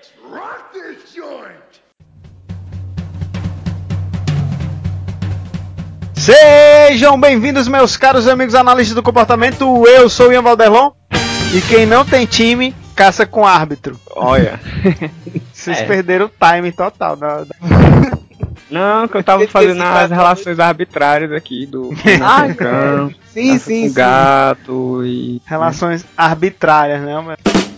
Let's rock this joint! Sejam bem-vindos, meus caros amigos analistas do comportamento. Eu sou o Ian Valderlon. E quem não tem time, caça com árbitro. Olha. Vocês É. perderam o time total. Da, da- Não, que eu tava fazendo as relações arbitrárias aqui do Ah, Sim, sim, sim. gato e. Relações arbitrárias, né? mas-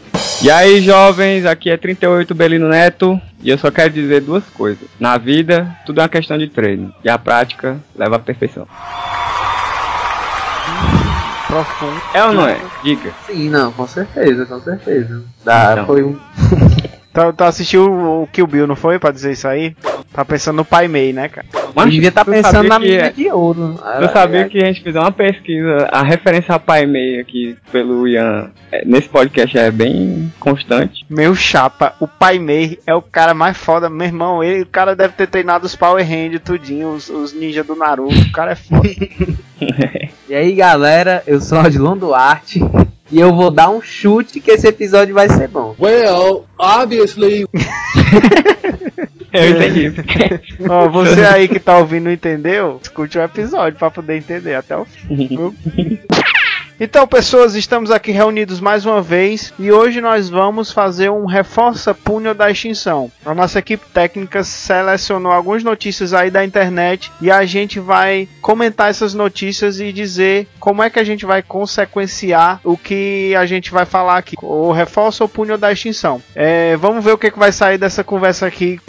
E aí, jovens, aqui é 38 Belino Neto e eu só quero dizer duas coisas. Na vida, tudo é uma questão de treino e a prática leva à perfeição. Profundo. É ou não é? Diga. Sim, não, com certeza, com certeza. Dá, Então. foi um. Tu, tu assistiu o Kill Bill, não foi? Pra dizer isso aí? Tá pensando no Pai Mei, né, cara? Eu devia estar tu pensando na mina é- de ouro. Eu sabia que a gente fez uma pesquisa, a referência a Pai Mei aqui pelo Ian é, nesse podcast é bem constante. Meu chapa, o Pai Mei é o cara mais foda, meu irmão. Ele, o cara deve ter treinado os Power Rangers tudinho, os, os ninjas do Naruto. O cara é foda. E aí, galera, eu sou o Odilon Duarte. E eu vou dar um chute que esse episódio vai ser bom. Well, obviously, Eu entendi. Ó, você aí que tá ouvindo não entendeu? Escute o episódio pra poder entender até o fim. Então, pessoas, estamos aqui reunidos mais uma vez e hoje nós vamos fazer um reforça punho da extinção. A nossa equipe técnica selecionou algumas notícias aí da internet e a gente vai comentar essas notícias e dizer como é que a gente vai consequenciar o que a gente vai falar aqui. O reforço ou punho da extinção. É, vamos ver o que, que vai sair dessa conversa aqui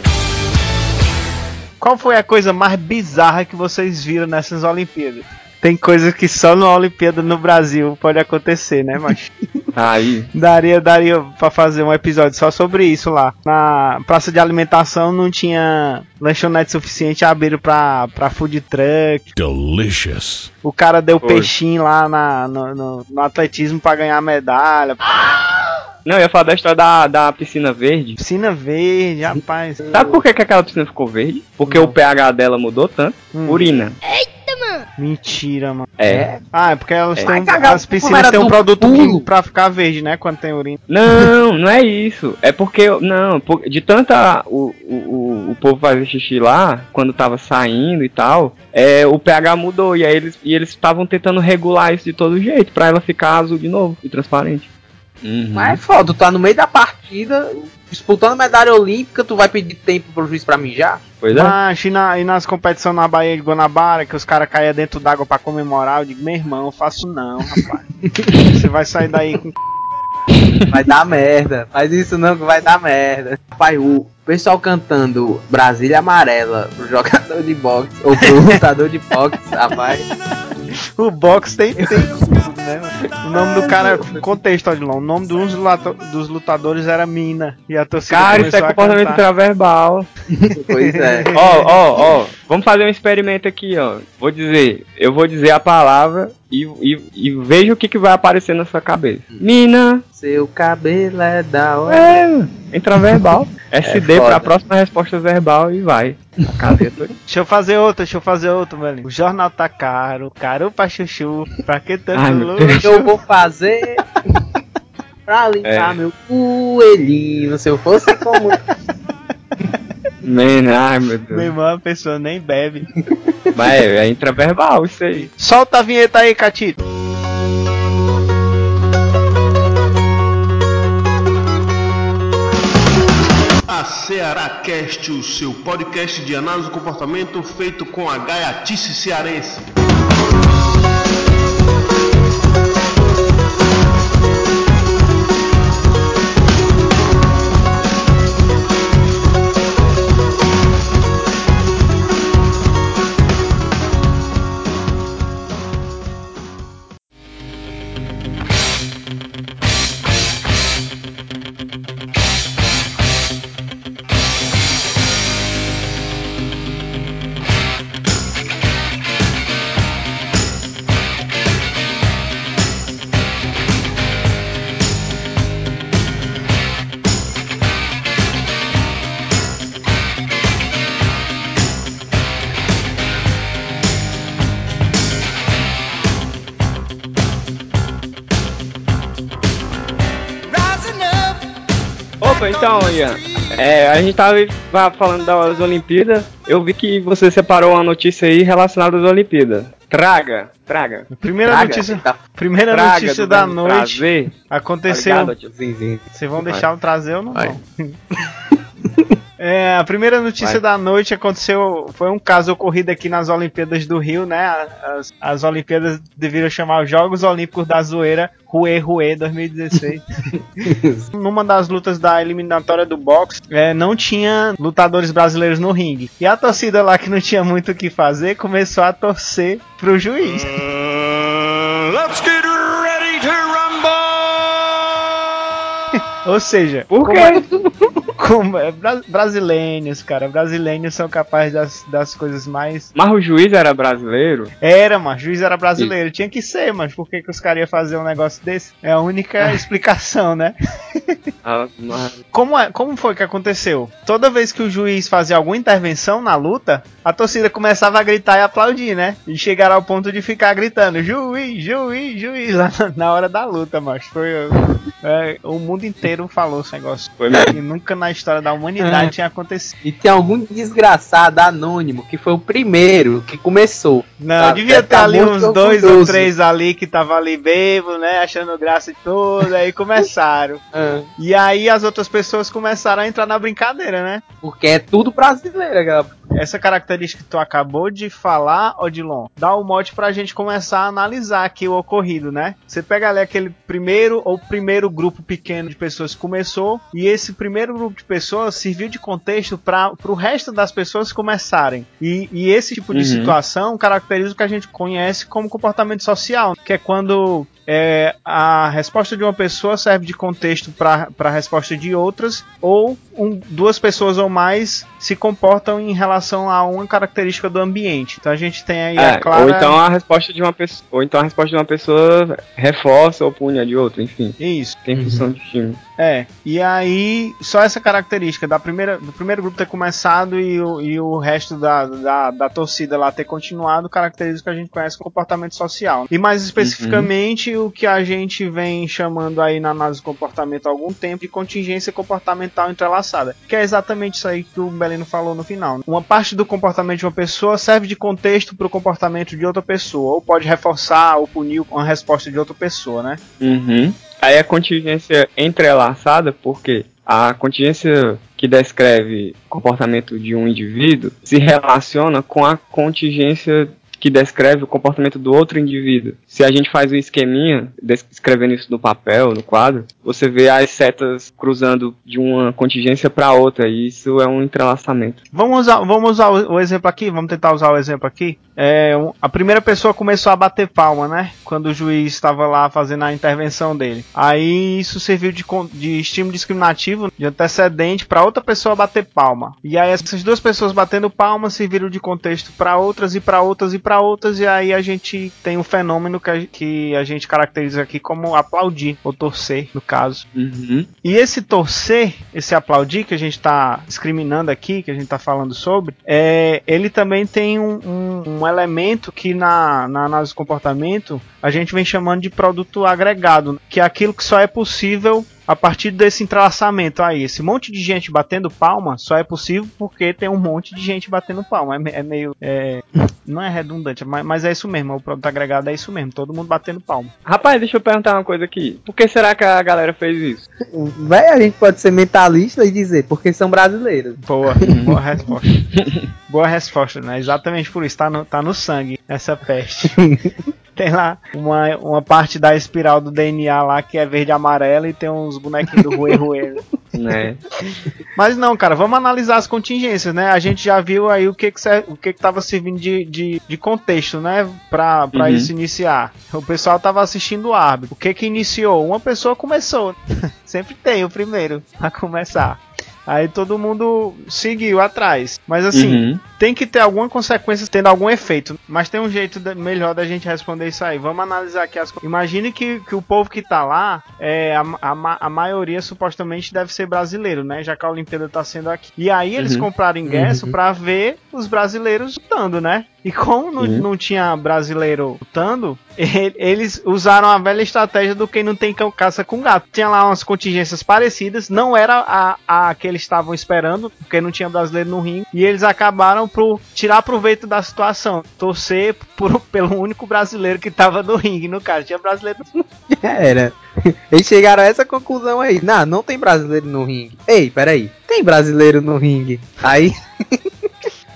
qual foi a coisa mais bizarra que vocês viram nessas Olimpíadas? Tem coisas que só na Olimpíada no Brasil pode acontecer, né, mas Aí, daria daria para fazer um episódio só sobre isso lá. Na praça de alimentação não tinha lanchonete suficiente, abriram pra, pra food truck. Delicious. O cara deu Foi. peixinho lá na, no, no- no atletismo pra ganhar medalha. não, eu ia falar da história da, da piscina verde. Piscina verde, rapaz. Sabe por que, que aquela piscina ficou verde? Porque o pH dela mudou tanto. Hum. Urina. Mentira, mano. É. Ah, é porque elas É. têm, cagar, as piscinas têm um produto pulo. químico pra ficar verde, né? Quando tem urina. Não, não é isso. É porque, não, de tanta o, o, o, povo fazer xixi lá, quando tava saindo e tal, é, o pH mudou. E aí eles e eles estavam tentando regular isso de todo jeito, pra ela ficar azul de novo e transparente. Uhum. Mas é foda, tu tá no meio da partida, disputando medalha olímpica, tu vai pedir tempo pro juiz pra mijar? Pois é. Mas e, na- e nas competições na Baía de Guanabara, que os caras caíam dentro d'água pra comemorar, eu digo, meu irmão, eu faço não, rapaz. Você vai sair daí com. Vai dar merda. Faz isso não que vai dar merda. Pai, o pessoal cantando Brasília Amarela pro jogador de boxe ou pro lutador de boxe, rapaz. O box tem, tem tudo, né? mano? O nome do cara, contexto, Odilon, o nome de um dos, dos lutadores era Mina. E a torcida Cara, isso é comportamento intraverbal. Pois é. Ó, ó, ó. Vamos fazer um experimento aqui, ó. Vou dizer, eu vou dizer a palavra e, e, e veja o que, que vai aparecer na sua cabeça. Mina. Seu cabelo é da hora. É, intraverbal. SD foda. pra próxima resposta verbal e vai. Deixa eu fazer outra, deixa eu fazer outra, velho. O jornal tá caro, caro pra chuchu, pra que tanto Ai, meu O que luxo? eu vou fazer pra limpar É. meu coelhinho se eu fosse como. Man, ai meu Meu Deus. irmão, a pessoa nem bebe. Mas é, é intraverbal isso aí. Solta a vinheta aí, Catito. A Ceará Cast, o seu podcast de análise do comportamento feito com a gaiatice cearense. Então, Ian, é, a gente tava falando das Olimpíadas, eu vi que você separou uma notícia aí relacionada às Olimpíadas. Traga, traga. Primeira Traga, notícia, tá- primeira Traga notícia da noite trazer. aconteceu. Vocês vão deixar eu trazer ou não? É, a primeira notícia Vai. da noite aconteceu. Foi um caso ocorrido aqui nas Olimpíadas do Rio, né? As, as Olimpíadas deviam chamar os Jogos Olímpicos da Zoeira Rue Rue 2016. Numa das lutas da eliminatória do boxe, é, não tinha lutadores brasileiros no ringue. E a torcida lá que não tinha muito o que fazer começou a torcer pro juiz. let's get ready to rumble! Ou seja, Por quê? Como é, bra- brasileiros, cara, brasileiros são capazes das, das coisas mais Mas o juiz era brasileiro? Era, mano. Juiz era brasileiro. Tinha que ser, mas por que, que os caras iam fazer um negócio desse? É a única explicação, né? Ah, mas- Como, é, como foi que aconteceu? Toda vez que o juiz fazia alguma intervenção na luta, a torcida começava a gritar e aplaudir, né? E chegaram ao ponto de ficar gritando: juiz, juiz, juiz, lá na- na hora da luta, mas foi. É, o mundo inteiro falou esse negócio. Foi mesmo. E nunca na história da humanidade tinha acontecido. E tem algum desgraçado anônimo que foi o primeiro que começou. Não, Tá, devia deve ter tá ali uns dois ou três ali que tava ali bebo, né? Achando graça de tudo, aí começaram. Ah, E aí as outras pessoas começaram a entrar na brincadeira, né? porque é tudo brasileiro, aquela. Essa característica que tu acabou de falar, Odilon, dá o mote pra gente começar a analisar aqui o ocorrido, né? Você pega ali aquele primeiro ou primeiro grupo pequeno de pessoas começou, e esse primeiro grupo de pessoas serviu de contexto para o resto das pessoas começarem. E, e esse tipo de Uhum. situação caracteriza o que a gente conhece como comportamento social, que é quando é, a resposta de uma pessoa serve de contexto para a resposta de outras, ou um- duas pessoas ou mais se comportam em relação a uma característica do ambiente. Então a gente tem aí É, a clara. Ou então a resposta de uma pessoa. Ou então a resposta de uma pessoa reforça ou pune a de outra, enfim. Isso. Tem função de time. É, e aí só essa característica da primeira, do primeiro grupo ter começado e o, e o resto da, da, da torcida lá ter continuado caracteriza o que a gente conhece como comportamento social. E mais especificamente o que a gente vem chamando aí na análise do comportamento há algum tempo de contingência comportamental entrelaçada, que é exatamente isso aí que o Belino falou no final. Uma parte do comportamento de uma pessoa serve de contexto para o comportamento de outra pessoa, ou pode reforçar ou punir uma resposta de outra pessoa, né? Uhum. Aí a contingência entrelaçada, porque a contingência que descreve comportamento de um indivíduo se relaciona com a contingência que descreve o comportamento do outro indivíduo. Se a gente faz um esqueminha, descrevendo isso no papel, no quadro, você vê as setas cruzando de uma contingência para outra, e isso é um entrelaçamento. Vamos usar, vamos usar o, exemplo aqui, vamos tentar usar o exemplo aqui. É, a primeira pessoa começou a bater palma, né? Quando o juiz estava lá fazendo a intervenção dele. Aí isso serviu de, de estímulo discriminativo, de antecedente, para outra pessoa bater palma. E aí essas duas pessoas batendo palma serviram de contexto para outras e para outras e para outras. E aí a gente tem um fenômeno que a, que a gente caracteriza aqui como aplaudir, ou torcer, no caso. Uhum. E esse torcer, esse aplaudir que a gente está discriminando aqui, que a gente está falando sobre, é, ele também tem um, um- um elemento que na, na análise do comportamento a gente vem chamando de produto agregado, que é aquilo que só é possível a partir desse entrelaçamento aí. Esse monte de gente batendo palma só é possível porque tem um monte de gente batendo palma. É, é meio. é, não é redundante, mas, mas é isso mesmo. O produto agregado é isso mesmo. Todo mundo batendo palma. Rapaz, deixa eu perguntar uma coisa aqui. Por que será que a galera fez isso? Véi, a gente pode ser mentalista e dizer, porque são brasileiros. Boa, boa resposta. boa resposta, né? Exatamente por isso, tá no, tá no sangue essa peste. Tem lá uma, uma parte da espiral do DNA lá que é verde e amarela e tem uns bonequinhos do Rue Rue. Né? Mas não, cara, vamos analisar as contingências, né? A gente já viu aí o que que, o que, que tava servindo de, de, de contexto, né? Pra, pra Uhum. isso iniciar. O pessoal tava assistindo o árbitro. O que que iniciou? Uma pessoa começou. Sempre tem o primeiro a começar. Aí todo mundo seguiu atrás. Mas assim, Uhum. tem que ter alguma consequência tendo algum efeito. Mas tem um jeito da- melhor da gente responder isso aí. Vamos analisar aqui as coisas. Imagine que, que o povo que tá lá, é, a, a, a maioria supostamente deve ser brasileiro, né? Já que a Olimpíada tá sendo aqui. E aí eles Uhum. compraram ingresso pra ver os brasileiros lutando, né? E como não, Sim. não tinha brasileiro lutando, eles usaram a velha estratégia do quem não tem cão caça com gato. Tinha lá umas contingências parecidas, não era a, a que eles estavam esperando, porque não tinha brasileiro no ringue, e eles acabaram por tirar proveito da situação, torcer por- pelo único brasileiro que tava no ringue, no caso. Tinha brasileiro Era. Eles chegaram a essa conclusão aí. Não, não tem brasileiro no ringue. Ei, peraí. Tem brasileiro no ringue. Aí.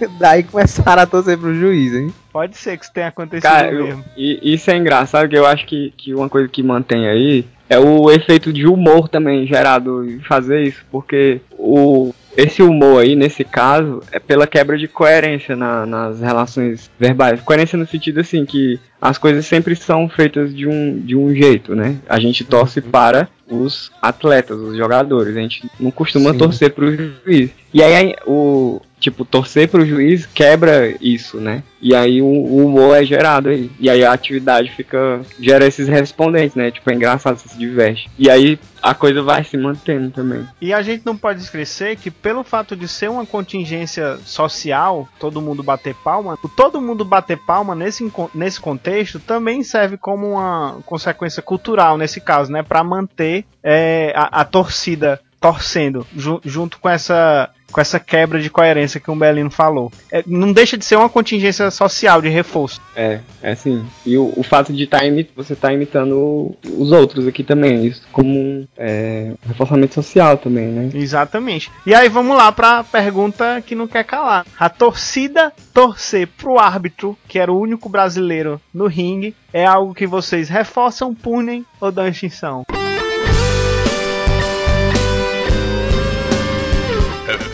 Daí começaram a torcer pro juiz, hein? Pode ser que isso tenha acontecido Cara, mesmo. e isso é engraçado, que eu acho que, que uma coisa que mantém aí é o efeito de humor também gerado em fazer isso, porque o, esse humor aí, nesse caso, é pela quebra de coerência na- nas relações verbais. Coerência no sentido assim, que as coisas sempre são feitas de um, de um jeito, né? A gente torce para os atletas, os jogadores, a gente não costuma Sim. torcer pro juiz. E aí o tipo torcer pro juiz quebra isso, né? E aí o, o humor é gerado aí. E aí a atividade fica gera esses respondentes, né? Tipo é engraçado, você se diverte. E aí a coisa vai se mantendo também. E a gente não pode esquecer que pelo fato de ser uma contingência social, todo mundo bater palma, o todo mundo bater palma nesse, nesse contexto também serve como uma consequência cultural nesse caso, né, para manter é, a, a torcida torcendo ju- junto com essa com essa quebra de coerência que o Belino falou. É, não deixa de ser uma contingência social de reforço. É, é assim. E o, o fato de tá você tá imitando os outros aqui também, isso como um é, reforçamento social também, né? Exatamente. E aí vamos lá pra pergunta que não quer calar. A torcida torcer pro árbitro, que era o único brasileiro no ringue, é algo que vocês reforçam, punem ou dão extinção?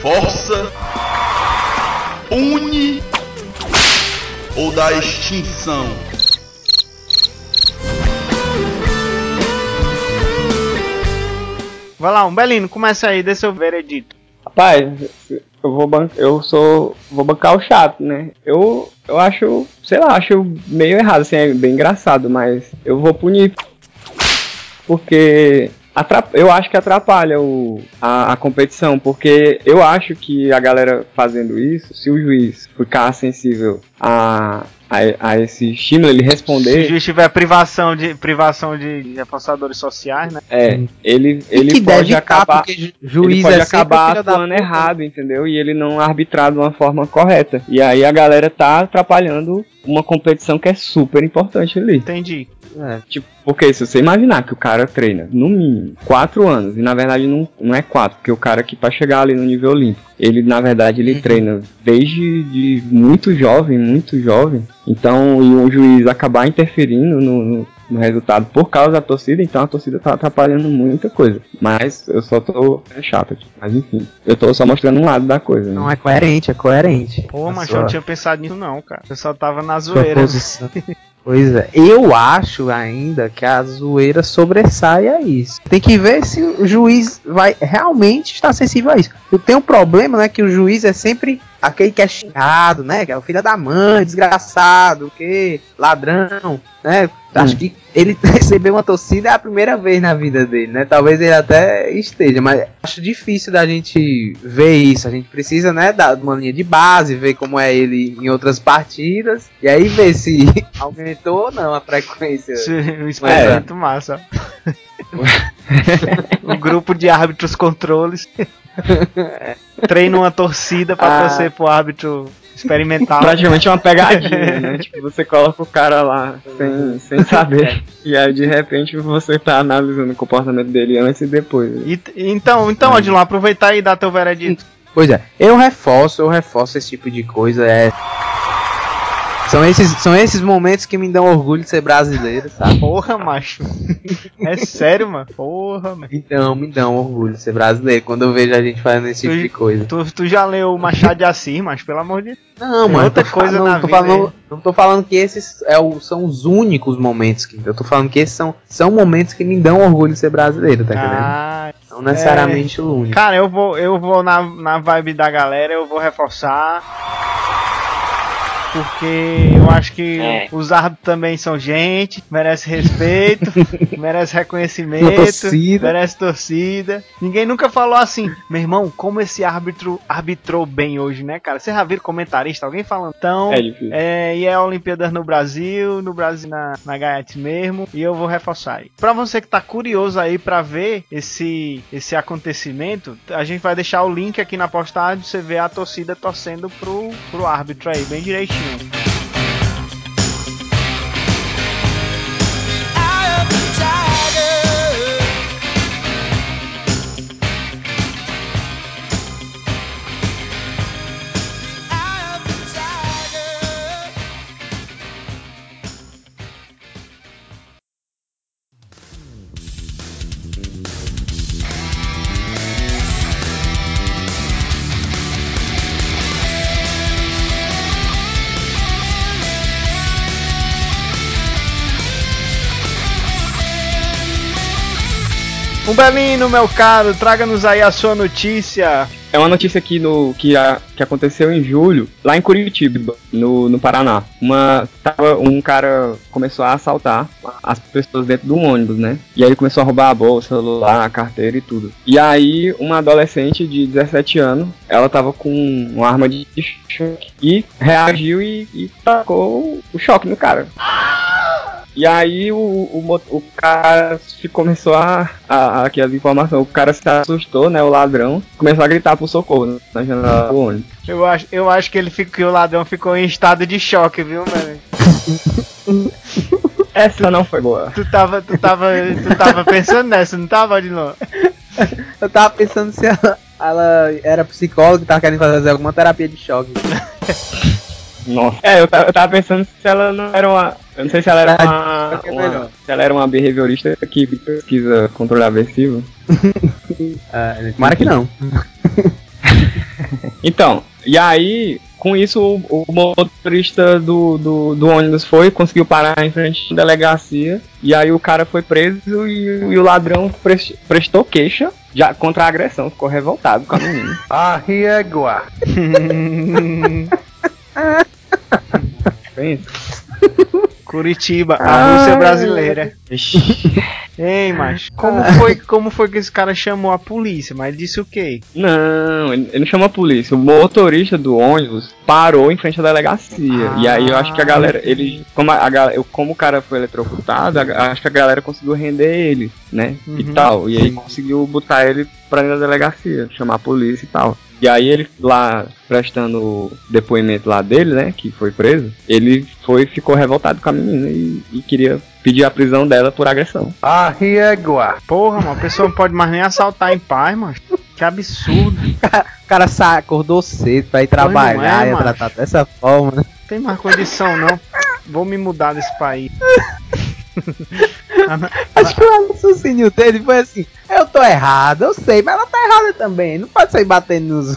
Reforça, une ou dá extinção? Vai lá, um Belino, começa aí, dê seu veredito. Rapaz, eu vou ban eu sou vou bancar o chato, né? Eu eu acho, sei lá, acho meio errado, assim, é bem engraçado, mas eu vou punir porque eu acho que atrapalha o, a, a competição, porque eu acho que a galera fazendo isso, se o juiz ficar sensível a, a, a esse estímulo, ele Se o responder, juiz tiver privação de privação de reforçadores sociais, né? é, ele, ele que pode deve estar, acabar. juiz ele pode é acabar atuando errado, entendeu? E ele não arbitrar de uma forma correta. E aí a galera tá atrapalhando uma competição que é super importante ali. Entendi. É. Tipo, porque se você imaginar que o cara treina, no mínimo, quatro anos, e na verdade não, não é quatro, porque o cara que pra chegar ali no nível olímpico, ele na verdade ele Uhum. treina desde de muito jovem, muito jovem. Então, e um juiz acabar interferindo no, no- no resultado por causa da torcida, então a torcida tá atrapalhando muita coisa. Mas eu só tô é chato aqui. Mas enfim, eu tô só mostrando um lado da coisa. né? Não é coerente, é coerente. Pô, A mas sua- eu não tinha pensado nisso não, cara. Eu só tava na zoeira. posição. Pois é, eu acho ainda que a zoeira sobressai a isso. Tem que ver se o juiz vai realmente estar sensível a isso. Eu tenho um problema, né, que o juiz é sempre aquele que é xingado, né, que é o filho da mãe, desgraçado, que ladrão, né? Acho que ele recebeu uma torcida é a primeira vez na vida dele, né? Talvez ele até esteja, mas acho difícil da gente ver isso. A gente precisa, né, dar uma linha de base, ver como é ele em outras partidas e aí ver se aumentou ou não a frequência. Um experimento massa. um grupo de árbitros controles. Treina uma torcida pra Ah. torcer pro árbitro experimental. Praticamente uma pegadinha, né? Tipo, você coloca o cara lá sem, sem saber. E aí de repente você tá analisando o comportamento dele antes e depois. E- então, então, Odilon, aproveitar e dar teu veredito. Pois é, eu reforço, eu reforço esse tipo de coisa. É... São esses, são esses momentos que me dão orgulho de ser brasileiro, sabe? Porra, macho. É sério, mano. Porra, mano. Então, me dão orgulho de ser brasileiro quando eu vejo a gente fazendo esse tipo de coisa. Tu, tu já leu o Machado de Assis, mas pelo amor de Deus. Não, mano, outra coisa falando- na tô vida falando, Não tô falando que esses é o- são os únicos momentos que. Eu tô falando que esses são, são momentos que me dão orgulho de ser brasileiro, tá entendendo? Ah, Não necessariamente o único. cara, eu vou, eu vou na, na vibe da galera, eu vou reforçar. Porque eu acho que É. os árbitros também são gente, merece respeito, merece reconhecimento, Torcida. merece torcida. Ninguém nunca falou assim, meu irmão, como esse árbitro arbitrou bem hoje, né, cara? Você já viram comentarista, alguém falando? Então, É é, e é Olimpíadas no Brasil, no Brasil na, na Gaiate mesmo, e eu vou reforçar aí. Pra você que tá curioso aí pra ver esse, esse acontecimento, a gente vai deixar o link aqui na postagem, você vê a torcida torcendo pro, pro árbitro aí, bem direitinho. Yeah. Umbelino, meu caro, traga-nos aí a sua notícia. É uma notícia aqui no, que, a- que aconteceu em julho, lá em Curitiba, no, no Paraná. Uma, tava, um cara começou a assaltar as pessoas dentro do ônibus, né? E aí ele começou a roubar a bolsa, celular, a carteira e tudo. E aí uma adolescente de 17 anos, ela tava com uma arma de choque e reagiu e, e tacou o choque no cara. E aí o, o, o cara começou a, a, aqui as informações, o cara se assustou, né, o ladrão, começou a gritar por socorro né, na janela do ônibus. Eu acho, eu acho que ele ficou, que o ladrão ficou em estado de choque, viu, velho? Essa não foi boa. Tu tava, tu tava, tu tava pensando nessa, não tava, Odilon? Eu tava pensando se ela, ela era psicóloga e tava querendo fazer alguma terapia de choque. Nossa. É, eu, ta- eu tava pensando se ela não era uma. Eu não sei se ela era uma. É uma- melhor. se ela era uma behaviorista que pesquisa controle aversivo. Ah, tomara que não. Então, e aí, com isso, o, o motorista do, do, do ônibus foi, conseguiu parar em frente à delegacia, e aí o cara foi preso e, e o ladrão pres- prestou queixa já contra a agressão, ficou revoltado com a menina. Arriégua. Pensa. Curitiba, a Rússia brasileira. Ei, macho, como foi, como foi que esse cara chamou a polícia? Mas ele disse o quê? Não, ele ele não chamou a polícia. O motorista do ônibus parou em frente à delegacia. E aí eu acho que a galera, ele, como, a, a como o cara foi eletrocutado, a- acho que a galera conseguiu render ele, né? E Uhum. tal. E aí conseguiu botar ele pra dentro da delegacia, chamar a polícia e tal. E aí ele lá prestando o depoimento lá dele, né, que foi preso, ele foi ficou revoltado com a menina e, e queria pedir a prisão dela por agressão. Arriégua. Porra, mano, a pessoa não pode mais nem assaltar em paz, mano. Que absurdo. O cara sa acordou cedo pra ir trabalhar não é, e tratar dessa forma, né? Não tem mais condição, não. Vou me mudar desse país. Acho que o raciocínio dele foi assim: eu tô errado, eu sei, mas ela tá errada também. Não pode sair batendo nos.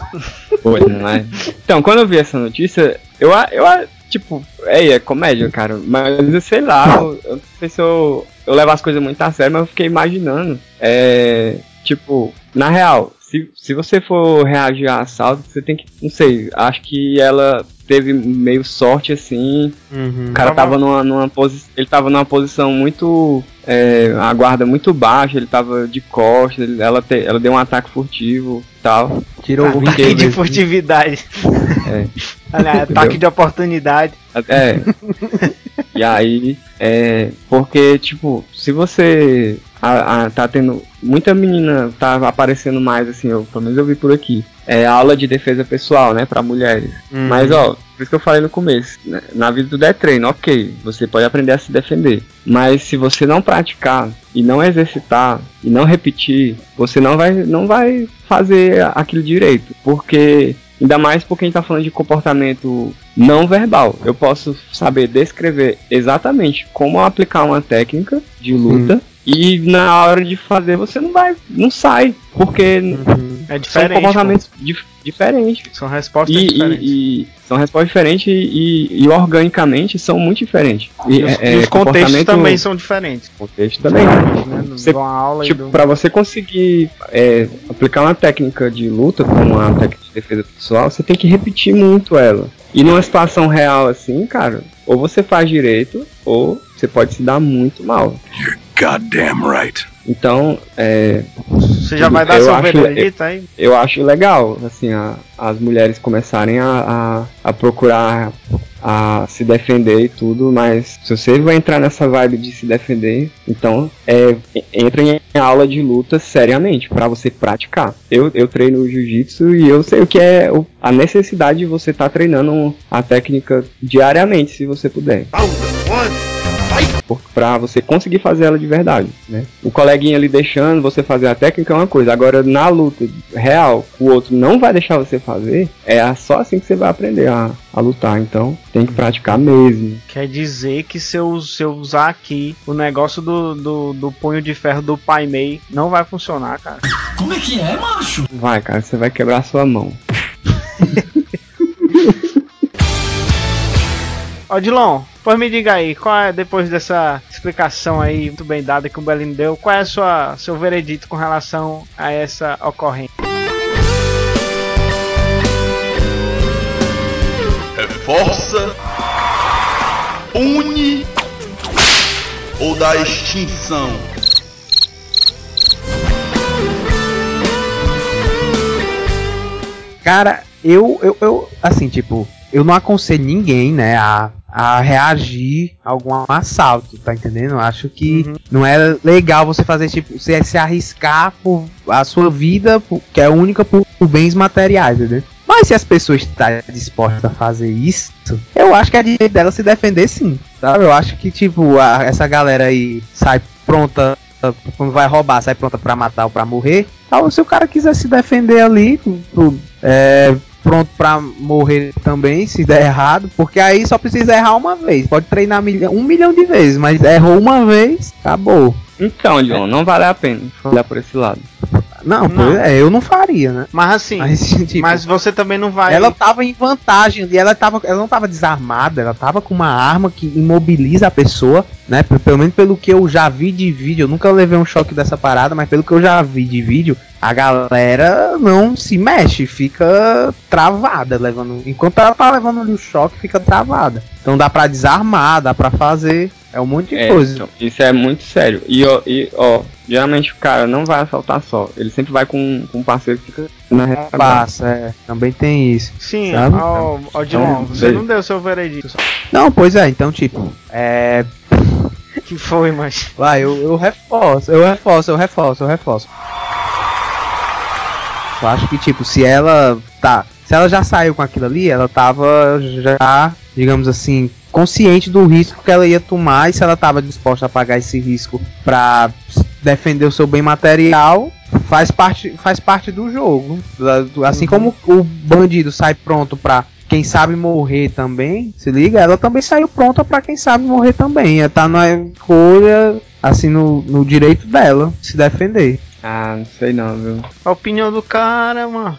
É? Então, quando eu vi essa notícia, eu, eu tipo, é, é comédia, cara, mas eu sei lá, eu, eu eu, eu levo as coisas muito a sério, mas eu fiquei imaginando, é, tipo, na real, se, se você for reagir a assalto, você tem que, não sei, acho que ela teve meio sorte assim, o cara tava numa, numa posição. Ele tava numa posição muito. É, a guarda muito baixa, ele tava de costas, ele- ela, te- ela deu um ataque furtivo e tal. Tirou o Ataque de furtividade. É. Olha, ataque de oportunidade. É. e aí, é. Porque, tipo, se você a, a- tá tendo. Muita menina tá aparecendo mais, assim, eu, pelo menos eu vi por aqui. É aula de defesa pessoal, né, pra mulheres. Mas, ó, por isso que eu falei no começo, né, na vida tudo é treino, ok, você pode aprender a se defender. Mas se você não praticar e não exercitar e não repetir, você não vai, não vai fazer aquilo direito. Porque, ainda mais por quem tá falando de comportamento não verbal, eu posso saber descrever exatamente como aplicar uma técnica de luta. E na hora de fazer você não vai, não sai, porque É são diferente. comportamentos dif- diferentes. São respostas E, diferentes. e- e são respostas diferentes e, e organicamente são muito diferentes. E, os, é- é, os contextos também são diferentes. contexto também. Né? Você- Tipo, do... pra você conseguir é, aplicar uma técnica de luta, como uma técnica de defesa pessoal, você tem que repetir muito ela. E numa situação real assim, cara, ou você faz direito, ou você pode se dar muito mal. Goddamn right. Então, é, Você já vai dar seu acho- veredito aí? eu acho legal, assim, a- as mulheres começarem a, a, a procurar a se defender e tudo, mas se você vai entrar nessa vibe de se defender, então é, entra em aula de luta seriamente pra você praticar. Eu, eu treino jiu-jitsu e eu sei o que é o- a necessidade de você estar treinando a técnica diariamente, se você puder. Pra você conseguir fazer ela de verdade, né? O coleguinha ali deixando você fazer a técnica é uma coisa, agora na luta real, o outro não vai deixar você fazer, é só assim que você vai aprender a, a lutar, então tem que praticar mesmo. Quer dizer que se eu, se eu usar aqui o negócio do, do, do punho de ferro do Pai Mei, não vai funcionar, cara. Como é que é, macho? Vai, cara, você vai quebrar sua mão. Ó, Dilon, pois me diga aí, qual é, depois dessa explicação aí muito bem dada que o Belino deu, qual é a sua, seu veredito com relação a essa ocorrência? Reforça, une ou da extinção? Cara, eu, eu, eu, assim, tipo, eu não aconselho ninguém, né, a, a reagir a algum assalto, tá entendendo? Acho que Uhum. não é legal você fazer, tipo, você se arriscar por a sua vida, por- que é única por, por bens materiais, entendeu? Mas se as pessoas estão dispostas a fazer isso, eu acho que é direito dela se defender sim, sabe? Eu acho que, tipo, a- essa galera aí sai pronta, quando vai roubar, sai pronta pra matar ou pra morrer. Então, se o cara quiser se defender ali, tu- é, pronto pra morrer também, se der errado, porque aí só precisa errar uma vez. Pode treinar milhão, um milhão de vezes, mas errou uma vez, acabou. Então, John, não vale a pena olhar por esse lado. Não, Não. pois é, eu não faria, né? Mas assim, Mas, tipo, mas você também não vai. ela tava em vantagem ali, ela, tava, ela não tava desarmada, ela tava com uma arma que imobiliza a pessoa, né? Pelo menos pelo que eu já vi de vídeo, eu nunca levei um choque dessa parada, mas pelo que eu já vi de vídeo, a galera não se mexe, fica travada levando. Enquanto ela tá levando ali o choque, fica travada. Então dá pra desarmar, dá pra fazer. É um monte de É, coisa. então, isso é muito sério. E ó, e, ó, geralmente o cara não vai assaltar só. Ele sempre vai com, com um parceiro que fica na. Passa, é. Também tem isso. Sim, Sabe? ó, ó, Dilon, Então, você não deu seu veredito. Não, pois é, então, tipo, é. Que foi, mas. Vai, eu, eu reforço, eu reforço, eu reforço, eu reforço. Eu acho que, tipo, se ela tá. Se ela já saiu com aquilo ali, ela tava já, digamos assim, consciente do risco que ela ia tomar e se ela tava disposta a pagar esse risco pra defender o seu bem material, faz parte, faz parte do jogo. Assim como o bandido sai pronto pra quem sabe morrer também, se liga, ela também saiu pronta pra quem sabe morrer também. Ela tá na escolha, assim, no, no direito dela se defender. Ah, não sei não, viu? A opinião do cara, mano.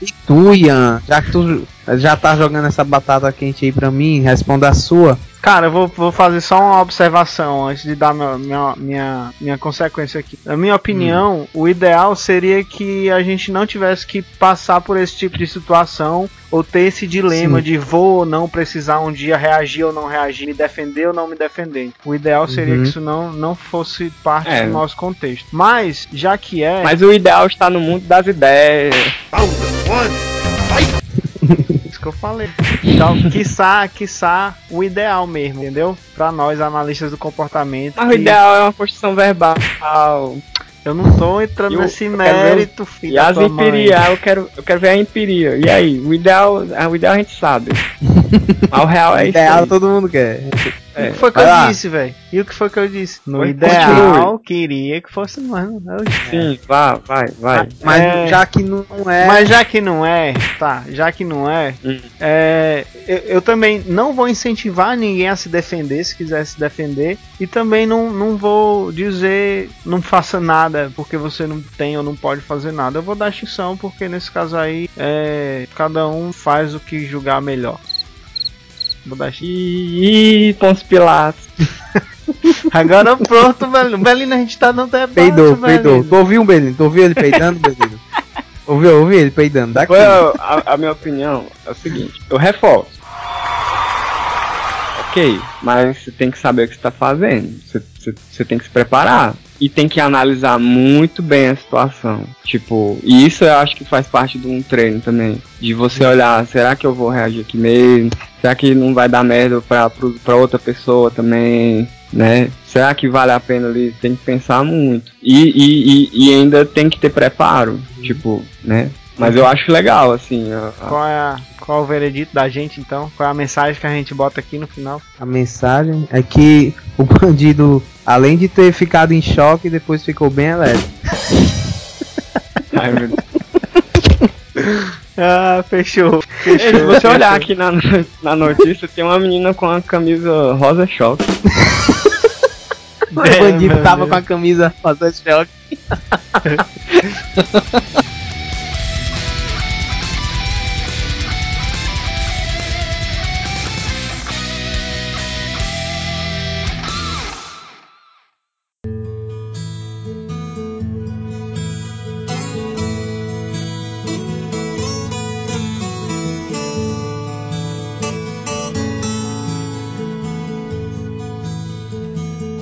E tu, Ian, já que tu já tá jogando essa batata quente aí pra mim, responda a sua. Cara, eu vou, vou fazer só uma observação antes de dar minha, minha, minha, minha consequência aqui. Na minha opinião, o ideal seria que a gente não tivesse que passar por esse tipo de situação ou ter esse dilema Sim. de vou ou não precisar um dia reagir ou não reagir, me defender ou não me defender. O ideal seria Uhum. que isso não, não fosse parte É. do nosso contexto. Mas, já que é. Mas o ideal está no mundo das ideias. que eu falei. Então, quiçá, quiçá, o ideal mesmo, entendeu? Pra nós, analistas do comportamento. Mas o que ideal é uma construção verbal. Eu não tô entrando E o- nesse eu quero ver o- mérito, filho. E as tua mãe. empiria, eu quero, eu quero ver a empiria. E aí, o ideal, ah, o ideal a gente sabe. Mas o real é isso. Ideal aí. todo mundo quer. E o que foi que Vai eu lá. disse, velho? E o que foi que eu disse? No Foi- ideal, queria que fosse mano. Eu- Sim, vá, vai, vai. Mas É. já que não é. Mas já que não é, tá, já que não é, Hum. é, eu, eu também não vou incentivar ninguém a se defender se quiser se defender. E também não, não vou dizer não faça nada porque você não tem ou não pode fazer nada. Eu vou dar extinção porque nesse caso aí é, cada um faz o que julgar melhor. Extinção. Ih, Pons Pilatos. Agora pronto, velho. Belino, a gente tá dando debate, Peidou, velho. peidou. Tu ouviu, Belino? Tu ouviu ele peidando, Belino? Ouviu, ouviu ele peidando. Daqui. A, a- a minha opinião é o seguinte, eu reforço. Ok, mas você tem que saber o que você tá fazendo. Você, você- você tem que se preparar. E tem que analisar muito bem a situação. Tipo, e isso eu acho que faz parte de um treino também. De você olhar, será que eu vou reagir aqui mesmo? Será que não vai dar merda pra, pra outra pessoa também? Né? Será que vale a pena ali? Tem que pensar muito. E, e, e, e ainda tem que ter preparo. Tipo, né? Mas eu acho legal, assim. a- Qual é, a- qual é o veredito da gente então? Qual é a mensagem que a gente bota aqui no final? A mensagem é que o bandido, além de ter ficado em choque, depois ficou bem elétrico. Ai, meu Deus. Ah, fechou. Ei, Se você olhar aqui na, na notícia, tem uma menina com a camisa rosa choque. O É, bandido meu tava Deus. com a camisa rosa choque.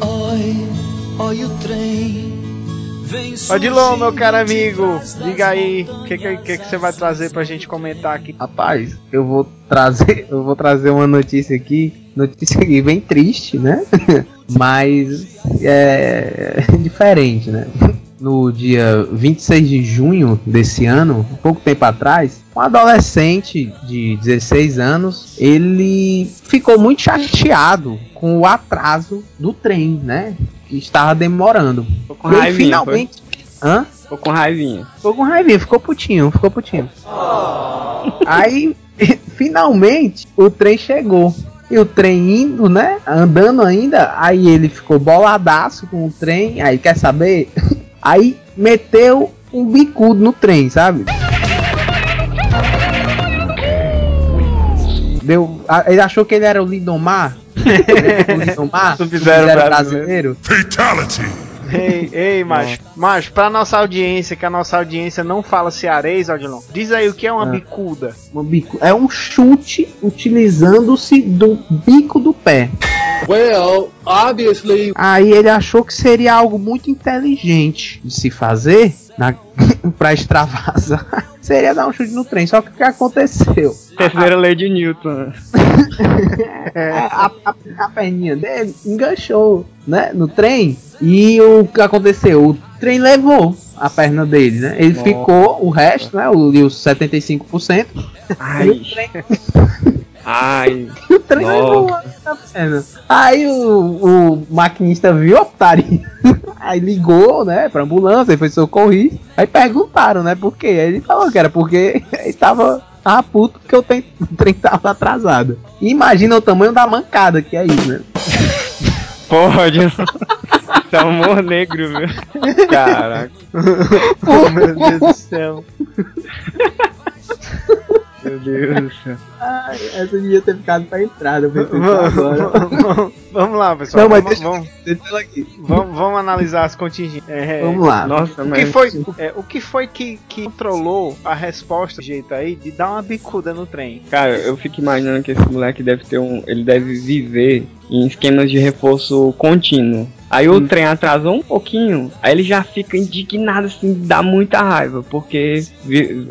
Oi, oi o trem. Vem Odilon, meu caro amigo, diga aí o que, que, que, que você vai trazer pra gente comentar aqui. Rapaz, eu vou trazer, eu vou trazer uma notícia aqui, notícia aqui bem triste, né? Mas é diferente, né? No dia 26 de junho desse ano, pouco tempo atrás, um adolescente de 16 anos, ele ficou muito chateado com o atraso do trem, né? Que estava demorando. Ficou com E raivinha. finalmente, hã? foi? Ficou com raivinha. Ficou com raivinha, ficou putinho, ficou putinho. Aí, finalmente, o trem chegou. E o trem indo, né? Andando ainda. Aí ele ficou boladaço com o trem. Aí, quer saber? Aí meteu um bicudo no trem, sabe? Deu, a- ele achou que ele era o Lindomar. o Lindomar, Sub-Zero Sub-Zero brasileiro. Fatality. Ei, ei, macho. Macho, pra nossa audiência, que a nossa audiência não fala cearês, Odilon, diz aí o que é uma Ah. bicuda. Uma bico- É um chute utilizando-se do bico do pé. Well, obviously, Aí ele achou que seria algo muito inteligente de se fazer na... pra extravasar. seria dar um chute no trem. Só que o que aconteceu? Terceira lei de Newton. A, a- a perninha dele enganchou né, no trem. E o que aconteceu? O trem levou a perna dele, né? Ele Nossa. ficou, o resto, né? O, os 75%. E o Ai, trem ai. o trem Nossa. levou a perna. Aí o, o maquinista viu a putaria. Aí ligou, né, pra ambulância, e foi socorrido. Aí perguntaram, né, por quê? Aí ele falou que era porque ele tava, tava puto porque o trem, o trem tava atrasado. E imagina o tamanho da mancada que é isso, né? Pode. Isso é humor negro, viu? Caraca. Oh, meu Deus do céu. Meu Deus do céu. Ai, essa devia ter ficado pra entrada, agora. vamos, vamos lá, pessoal. Não, mas vamos, deixa- vamos, Deixa ela aqui. vamos, vamos analisar as contingências. É, é, Vamos lá. Nossa, O que foi, é, o que, foi que, que controlou a resposta do jeito aí de dar uma bicuda no trem? Cara, eu fico imaginando que esse moleque deve ter um. Ele deve viver em esquemas de reforço contínuo. Aí o trem atrasou um pouquinho, aí ele já fica indignado, assim, dá muita raiva, porque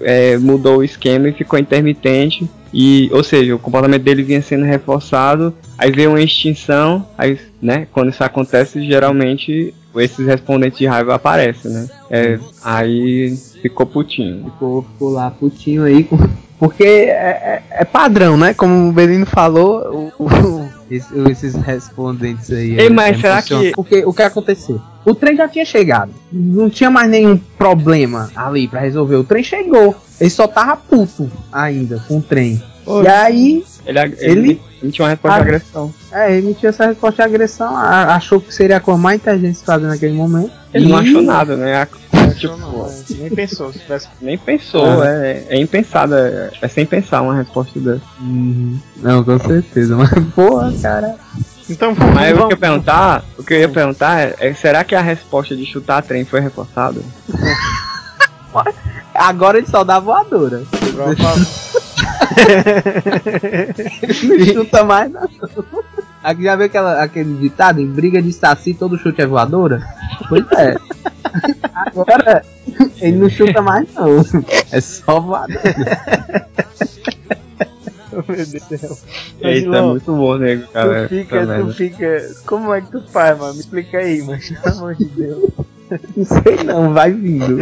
é, mudou o esquema e ficou intermitente. E, ou seja, o comportamento dele vinha sendo reforçado, aí veio uma extinção, aí, né, quando isso acontece, geralmente esses respondentes de raiva aparecem, né? É, aí ficou putinho. Ficou, ficou lá putinho aí. Porque é, é- é padrão, né? Como o Belino falou, o- o- esse- esses respondentes aí. Ei, é- mas é será que- Porque o que aconteceu? O trem já tinha chegado. Não tinha mais nenhum problema ali pra resolver. O trem chegou. Ele só tava puto ainda com o trem. Oi. E aí, Ele, ele, Ele- ele tinha uma resposta Ah. de agressão. é, ele emitiu essa resposta de agressão. a- Achou que seria a coisa mais inteligente de se fazer naquele momento. Ele não E- achou nada, né? Tipo, não, é, nem pensou se tivesse. Nem pensou, Ah. é, é impensado, é, é sem pensar uma resposta dessa. Uhum. Não, com certeza. Mas, porra, cara. Então vamos. Mas o que eu vamos ia perguntar, o que eu ia perguntar é, é, será que a resposta de chutar trem foi reforçada? Agora ele só dá voadora. não chuta mais, não. Aqui já viu aquela, aquele ditado? Em briga de saci, todo chute é voadora? Pois é. Agora, ele não chuta mais, não. É só voadora. Meu Deus do céu. Eita, é Lô, muito bom, nego, cara. Tu fica, Essa tu fica. Como é que tu faz, mano? Me explica aí, mano. Pelo amor de Deus. Não sei não, vai vindo.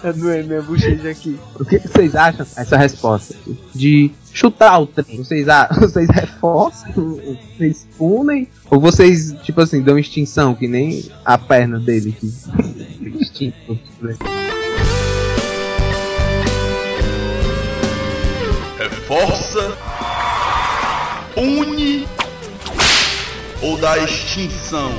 Tá doendo minha bochecha aqui. O que vocês acham essa resposta? De chutar o trem? Vocês, a- vocês reforçam? Vocês punem? Ou vocês, tipo assim, dão extinção, que nem a perna dele que extinto. Reforça, une ou dá extinção?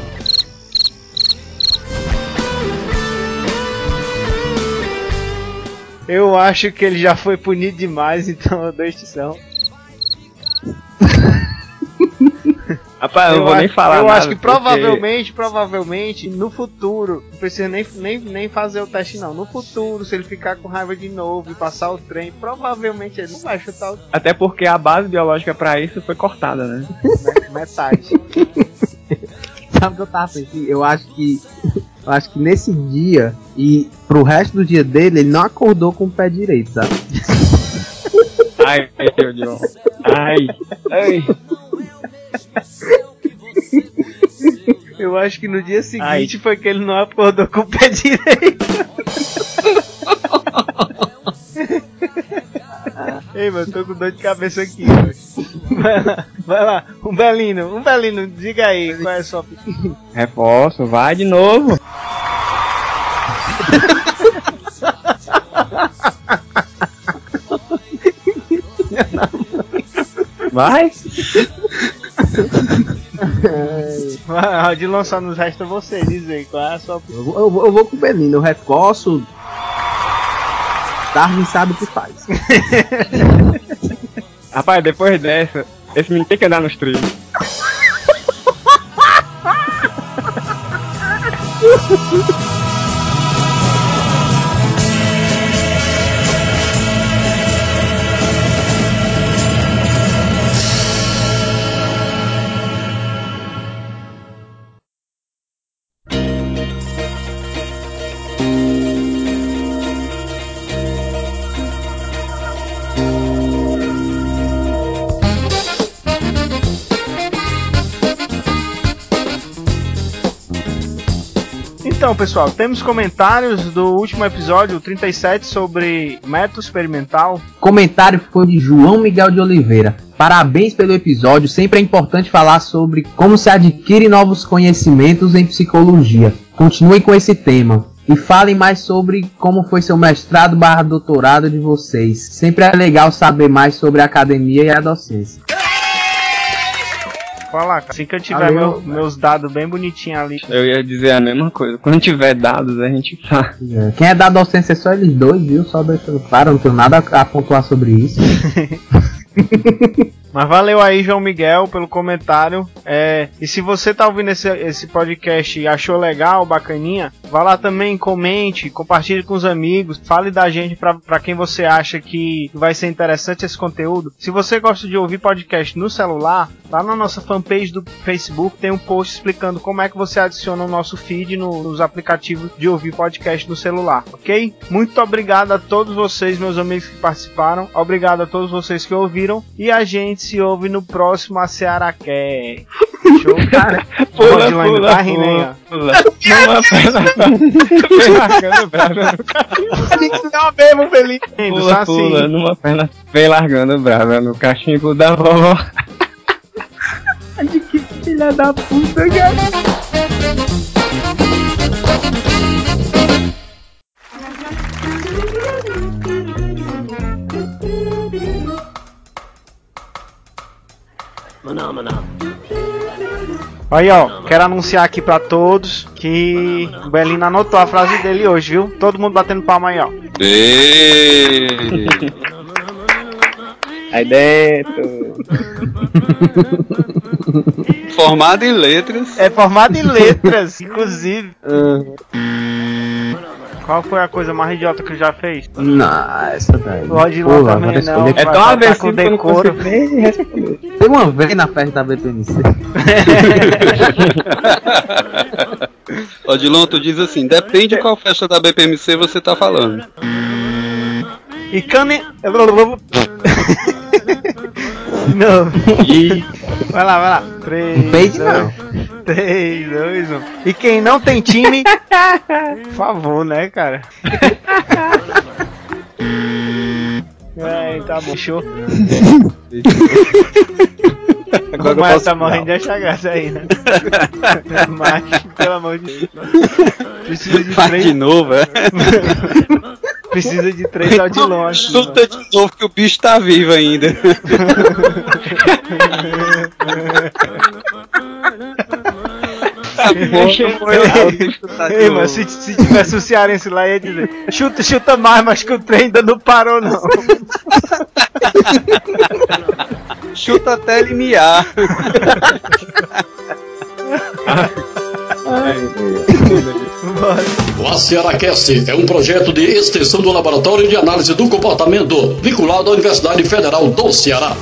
Eu acho que ele já foi punido demais, então eu dou extinção. Rapaz, eu não vou nem acho- falar Eu nada, acho que porque- provavelmente, provavelmente, no futuro, não precisa nem, nem, nem fazer o teste não. No futuro, se ele ficar com raiva de novo e passar o trem, provavelmente ele não vai chutar o Até porque a base biológica pra isso foi cortada, né? metade. Sabe o que eu tava pensando? Eu acho que. Eu acho que nesse dia e pro resto do dia dele, ele não acordou com o pé direito, sabe? Ai, meu Deus. Ai, ai. Eu acho que no dia seguinte foi que ele não acordou com o pé direito. Ei, mano, eu tô com dor de cabeça aqui, hoje. Vai lá, vai lá. Um Belino, um Belino, diga aí qual é a sua opinião. Reforço, vai de novo. Vai. Vai, De lançar nos resta você dizer qual é a sua opinião. Eu, vou- eu, vou- eu vou com o Belino, eu reforço. Darwin sabe o que faz. Rapaz, depois dessa, esse menino tem que andar nos trilhos. pessoal, temos comentários do último episódio, o 37, sobre método experimental. Comentário foi de João Miguel de Oliveira. Parabéns pelo episódio. Sempre é importante falar sobre como se adquire novos conhecimentos em psicologia. Continuem com esse tema. E falem mais sobre como foi seu mestrado barra doutorado de vocês. Sempre é legal saber mais sobre a academia e a docência. Fala, assim que eu tiver meu- meus dados bem bonitinhos ali. Eu ia dizer a mesma coisa. Quando tiver dados, a gente fala. Quem é da docência é só eles dois, viu? Só deixando claro, não tenho nada a pontuar sobre isso. Mas valeu aí, João Miguel, pelo comentário. É, e se você tá ouvindo esse, esse podcast e achou legal, bacaninha, vá lá também, comente, compartilhe com os amigos, fale da gente pra quem você acha que vai ser interessante esse conteúdo. Se você gosta de ouvir podcast no celular, lá na nossa fanpage do Facebook tem um post explicando como é que você adiciona o nosso feed no- nos aplicativos de ouvir podcast no celular, ok? Muito obrigado a todos vocês, meus amigos que participaram. Obrigado a todos vocês que ouviram. E a gente se ouve no próximo A Ceará Quer. Show, cara? Pula, tá rindo aí, ó. pula, pula. Numa perna. Vem largando o braço no cachimbo. Não mesmo. Pula, Só pula. assim. Numa perna. Vem largando o braço no cachimbo da vovó. que filha da puta, cara. Aí, ó, quero anunciar aqui pra todos que o Belino anotou a frase dele hoje, viu? Todo mundo batendo palma aí, ó. Aí dentro. Formado em letras. É formado em letras, inclusive. Qual foi a coisa mais idiota que já fez? Não, essa daí. O Odilon Pô, também não. É tão com que eu não decoro. consigo nem responder. Tem uma vez na festa da BPMC. Odilon, tu diz assim, depende qual festa da BPMC você tá falando. E cane... Não. Vai lá, vai lá. 3, Não peide, não. 3, 2, 1. E quem não tem time, por favor, né, cara? É, tá bom, show. Agora Mas posso... tá morrendo de achar graça aí, né? Mas, pelo amor de Deus. Precisa de Faz de três, novo, é? precisa de três Odilon aqui. Chuta de novo que o bicho tá vivo ainda. Ei, mas se, se tivesse o cearense lá, ia dizer: chuta, chuta mais, mas que o trem ainda não parou, não. Chuta até ele miar. O ACERACast é um projeto de extensão do Laboratório de Análise do Comportamento, vinculado à Universidade Federal do Ceará.